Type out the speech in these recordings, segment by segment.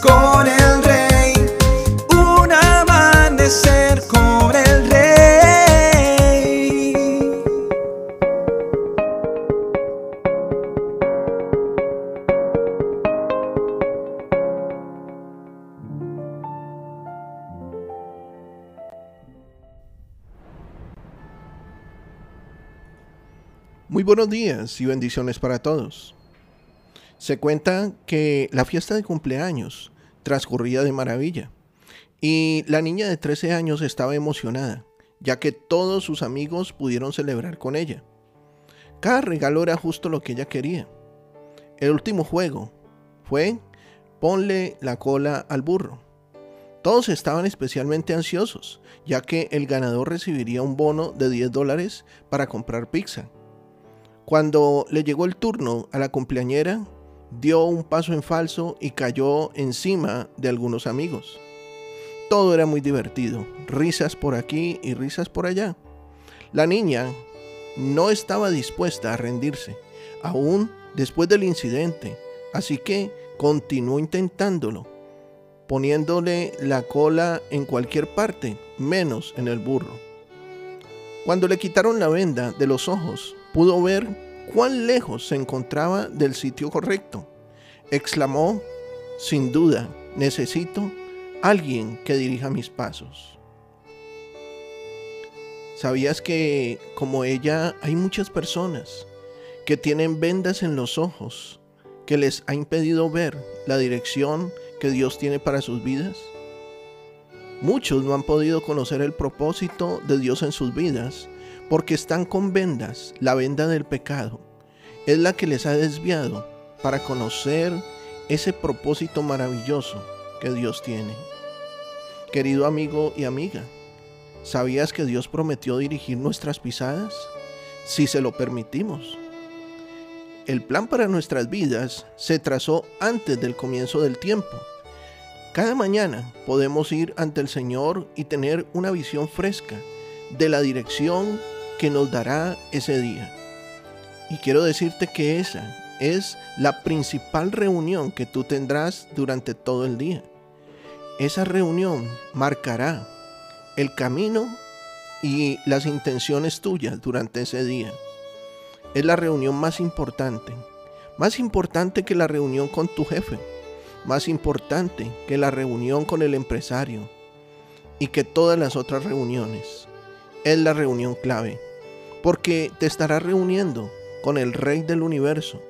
con el rey. Un amanecer con el rey. Muy buenos días y bendiciones para todos. Se cuenta que la fiesta de cumpleaños transcurría de maravilla y la niña de 13 años estaba emocionada, ya que todos sus amigos pudieron celebrar con ella. Cada regalo era justo lo que ella quería. El último juego fue ponle la cola al burro. Todos estaban especialmente ansiosos, ya que el ganador recibiría un bono de 10 dólares para comprar pizza. Cuando le llegó el turno a la cumpleañera, dio un paso en falso y cayó encima de algunos amigos. Todo era muy divertido, risas por aquí y risas por allá. La niña no estaba dispuesta a rendirse, aún después del incidente, así que continuó intentándolo, poniéndole la cola en cualquier parte, menos en el burro. Cuando le quitaron la venda de los ojos, pudo ver cuán lejos se encontraba del sitio correcto. Exclamó, sin duda, necesito alguien que dirija mis pasos. ¿Sabías que como ella hay muchas personas que tienen vendas en los ojos que les ha impedido ver la dirección que Dios tiene para sus vidas? Muchos no han podido conocer el propósito de Dios en sus vidas porque están con vendas, la venda del pecado. Es la que les ha desviado para conocer ese propósito maravilloso que Dios tiene. Querido amigo y amiga, ¿sabías que Dios prometió dirigir nuestras pisadas? Si se lo permitimos. El plan para nuestras vidas se trazó antes del comienzo del tiempo. Cada mañana podemos ir ante el Señor y tener una visión fresca de la dirección que nos dará ese día. Y quiero decirte que esa es la principal reunión que tú tendrás durante todo el día. Esa reunión marcará el camino y las intenciones tuyas durante ese día. Es la reunión más importante, más importante que la reunión con tu jefe, más importante que la reunión con el empresario y que todas las otras reuniones. Es la reunión clave, porque te estará reuniendo con el Rey del universo,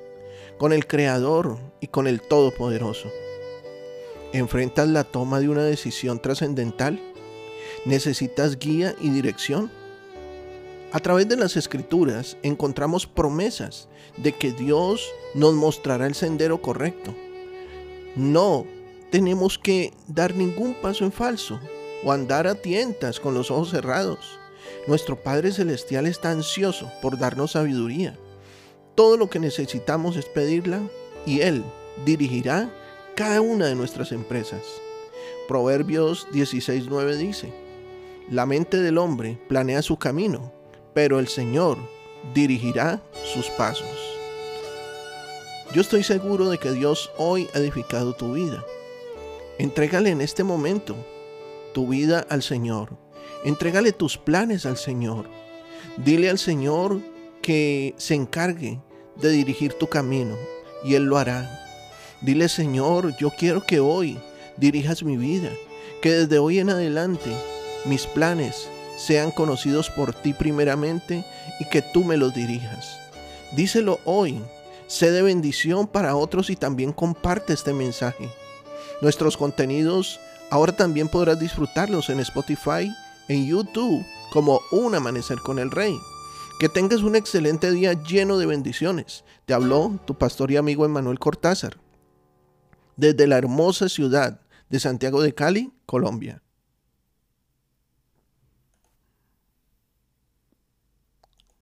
con el Creador y con el Todopoderoso. ¿Enfrentas la toma de una decisión trascendental? ¿Necesitas guía y dirección? A través de las escrituras encontramos promesas de que Dios nos mostrará el sendero correcto. No tenemos que dar ningún paso en falso o andar a tientas con los ojos cerrados. Nuestro Padre Celestial está ansioso por darnos sabiduría todo lo que necesitamos es pedirla y Él dirigirá cada una de nuestras empresas. Proverbios 16:9 dice, La mente del hombre planea su camino, pero el Señor dirigirá sus pasos. Yo estoy seguro de que Dios hoy ha edificado tu vida. Entrégale en este momento tu vida al Señor. Entrégale tus planes al Señor. Dile al Señor que se encargue de dirigir tu camino y Él lo hará. Dile, Señor, yo quiero que hoy dirijas mi vida, que desde hoy en adelante mis planes sean conocidos por ti primeramente y que tú me los dirijas. Díselo hoy, sé de bendición para otros y también comparte este mensaje. Nuestros contenidos ahora también podrás disfrutarlos en Spotify, en YouTube, como Un Amanecer con el Rey. Que tengas un excelente día lleno de bendiciones. Te habló tu pastor y amigo Emanuel Cortázar, desde la hermosa ciudad de Santiago de Cali, Colombia.